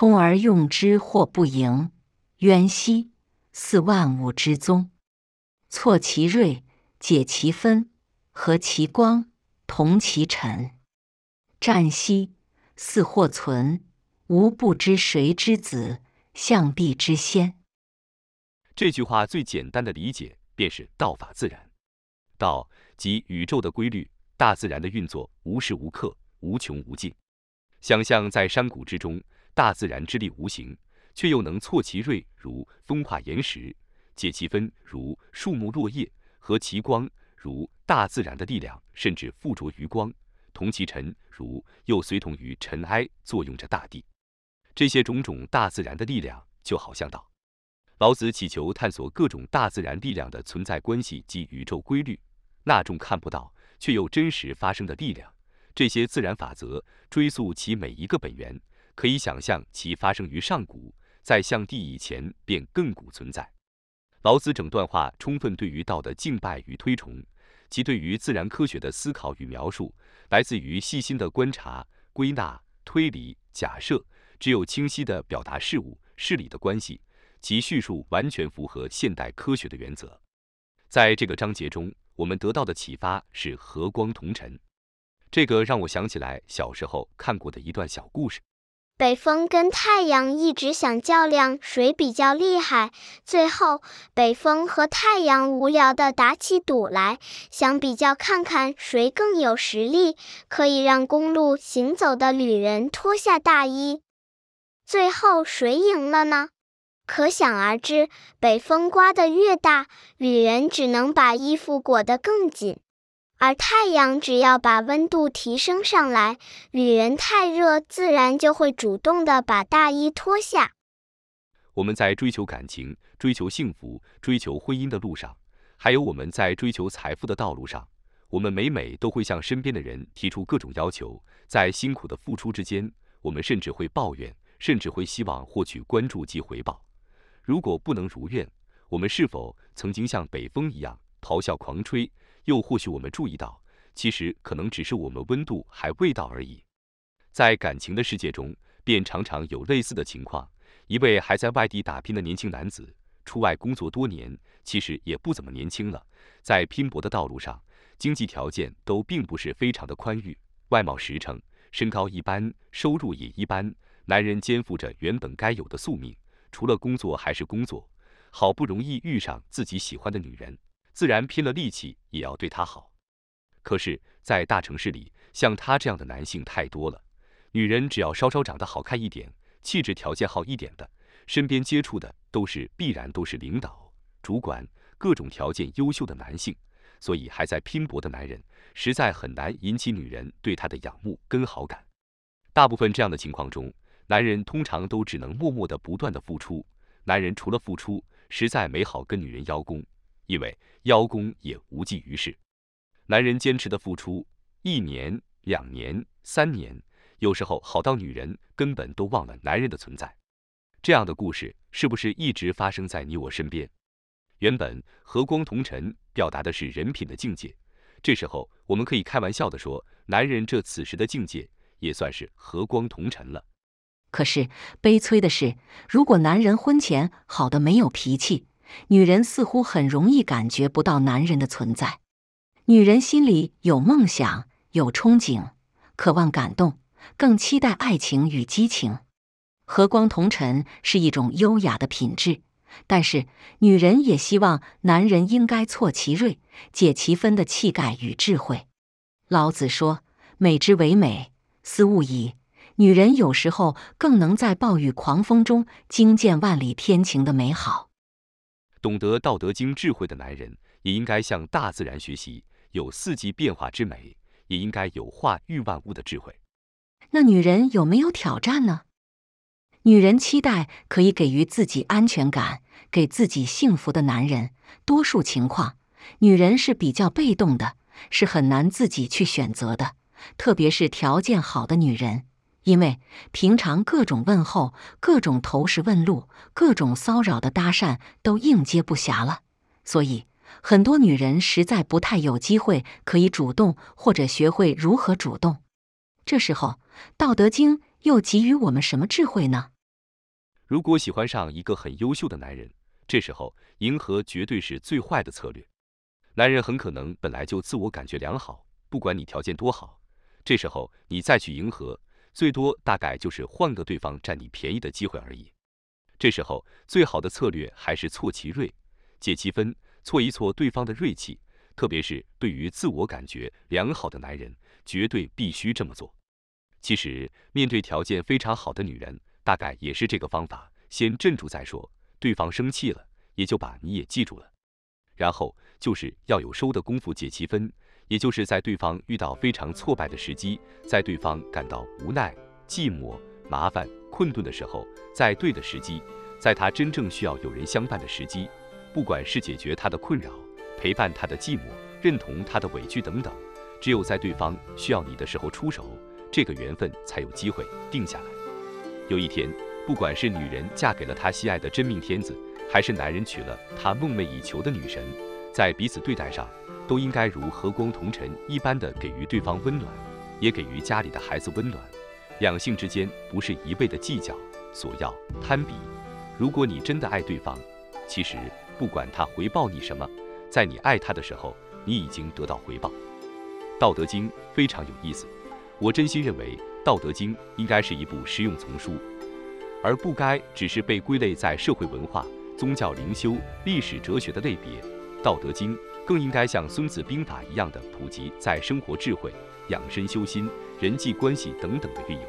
充而用之，或不盈，渊兮，似万物之宗。错其锐，解其分，和其光，同其尘。战兮，似或存，吾不知谁之子，象帝之先。这句话最简单的理解便是道法自然。道即宇宙的规律，大自然的运作，无时无刻，无穷无尽。想象在山谷之中。大自然之力无形，却又能挫其锐，如风化岩石；解其分，如树木落叶；和其光，如大自然的力量，甚至附着于光；同其尘，如又随同于尘埃，作用着大地。这些种种大自然的力量，就好像道。老子祈求探索各种大自然力量的存在关系及宇宙规律，那种看不到却又真实发生的力量，这些自然法则，追溯其每一个本源。可以想象，其发生于上古，在象帝以前便亘古存在。老子整段话充分对于道的敬拜与推崇，其对于自然科学的思考与描述，来自于细心的观察、归纳、推理、假设。只有清晰地表达事物、事理的关系，其叙述完全符合现代科学的原则。在这个章节中，我们得到的启发是和光同尘。这个让我想起来小时候看过的一段小故事。北风跟太阳一直想较量谁比较厉害，最后北风和太阳无聊的打起赌来，想比较看看谁更有实力，可以让公路行走的旅人脱下大衣。最后谁赢了呢？可想而知，北风刮得越大，旅人只能把衣服裹得更紧。而太阳只要把温度提升上来，旅人太热，自然就会主动的把大衣脱下。我们在追求感情、追求幸福、追求婚姻的路上，还有我们在追求财富的道路上，我们每每都会向身边的人提出各种要求。在辛苦的付出之间，我们甚至会抱怨，甚至会希望获取关注及回报。如果不能如愿，我们是否曾经像北风一样咆哮狂吹？又或许我们注意到，其实可能只是我们温度还未到而已。在感情的世界中，便常常有类似的情况：一位还在外地打拼的年轻男子，出外工作多年，其实也不怎么年轻了。在拼搏的道路上，经济条件都并不是非常的宽裕，外貌实诚，身高一般，收入也一般。男人肩负着原本该有的宿命，除了工作还是工作。好不容易遇上自己喜欢的女人。自然拼了力气也要对他好，可是，在大城市里，像他这样的男性太多了。女人只要稍稍长得好看一点，气质条件好一点的，身边接触的都是必然都是领导、主管，各种条件优秀的男性。所以，还在拼搏的男人，实在很难引起女人对他的仰慕跟好感。大部分这样的情况中，男人通常都只能默默的不断的付出。男人除了付出，实在没好跟女人邀功。因为邀功也无济于事，男人坚持的付出一年、两年、三年，有时候好到女人根本都忘了男人的存在。这样的故事是不是一直发生在你我身边？原本和光同尘表达的是人品的境界，这时候我们可以开玩笑的说，男人这此时的境界也算是和光同尘了。可是悲催的是，如果男人婚前好的没有脾气。女人似乎很容易感觉不到男人的存在。女人心里有梦想，有憧憬，渴望感动，更期待爱情与激情。和光同尘是一种优雅的品质，但是女人也希望男人应该挫其锐，解其分的气概与智慧。老子说：“美之为美，斯物矣。”女人有时候更能在暴雨狂风中惊见万里天晴的美好。懂得《道德经》智慧的男人，也应该向大自然学习，有四季变化之美，也应该有化育万物的智慧。那女人有没有挑战呢？女人期待可以给予自己安全感、给自己幸福的男人，多数情况，女人是比较被动的，是很难自己去选择的，特别是条件好的女人。因为平常各种问候、各种投石问路、各种骚扰的搭讪都应接不暇了，所以很多女人实在不太有机会可以主动或者学会如何主动。这时候，《道德经》又给予我们什么智慧呢？如果喜欢上一个很优秀的男人，这时候迎合绝对是最坏的策略。男人很可能本来就自我感觉良好，不管你条件多好，这时候你再去迎合，最多大概就是换个对方占你便宜的机会而已。这时候最好的策略还是挫其锐，解其分，挫一挫对方的锐气。特别是对于自我感觉良好的男人，绝对必须这么做。其实面对条件非常好的女人，大概也是这个方法，先镇住再说。对方生气了，也就把你也记住了。然后就是要有收的功夫解其分，也就是在对方遇到非常挫败的时机，在对方感到无奈、寂寞、麻烦、困顿的时候，在对的时机，在他真正需要有人相伴的时机，不管是解决他的困扰。陪伴他的寂寞，认同他的委屈等等，只有在对方需要你的时候出手，这个缘分才有机会定下来。有一天，不管是女人嫁给了他心爱的真命天子，还是男人娶了他梦寐以求的女神，在彼此对待上，都应该如和光同尘一般的给予对方温暖，也给予家里的孩子温暖。两性之间不是一味的计较、索要、攀比。如果你真的爱对方，其实不管他回报你什么。在你爱他的时候，你已经得到回报。《道德经》非常有意思，我真心认为《道德经》应该是一部实用丛书，而不该只是被归类在社会文化、宗教灵修、历史哲学的类别。《道德经》更应该像《孙子兵法》一样的普及在生活智慧、养生修心、人际关系等等的运用。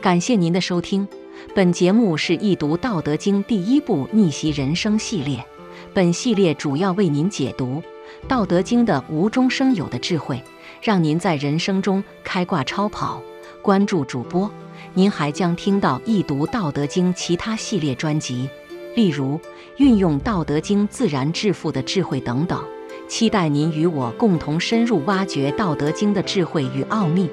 感谢您的收听，本节目是易读《道德经》第一部逆袭人生系列。本系列主要为您解读《道德经》的无中生有的智慧，让您在人生中开挂超跑。关注主播，您还将听到易读《道德经》其他系列专辑，例如运用《道德经》自然致富的智慧等等。期待您与我共同深入挖掘《道德经》的智慧与奥秘。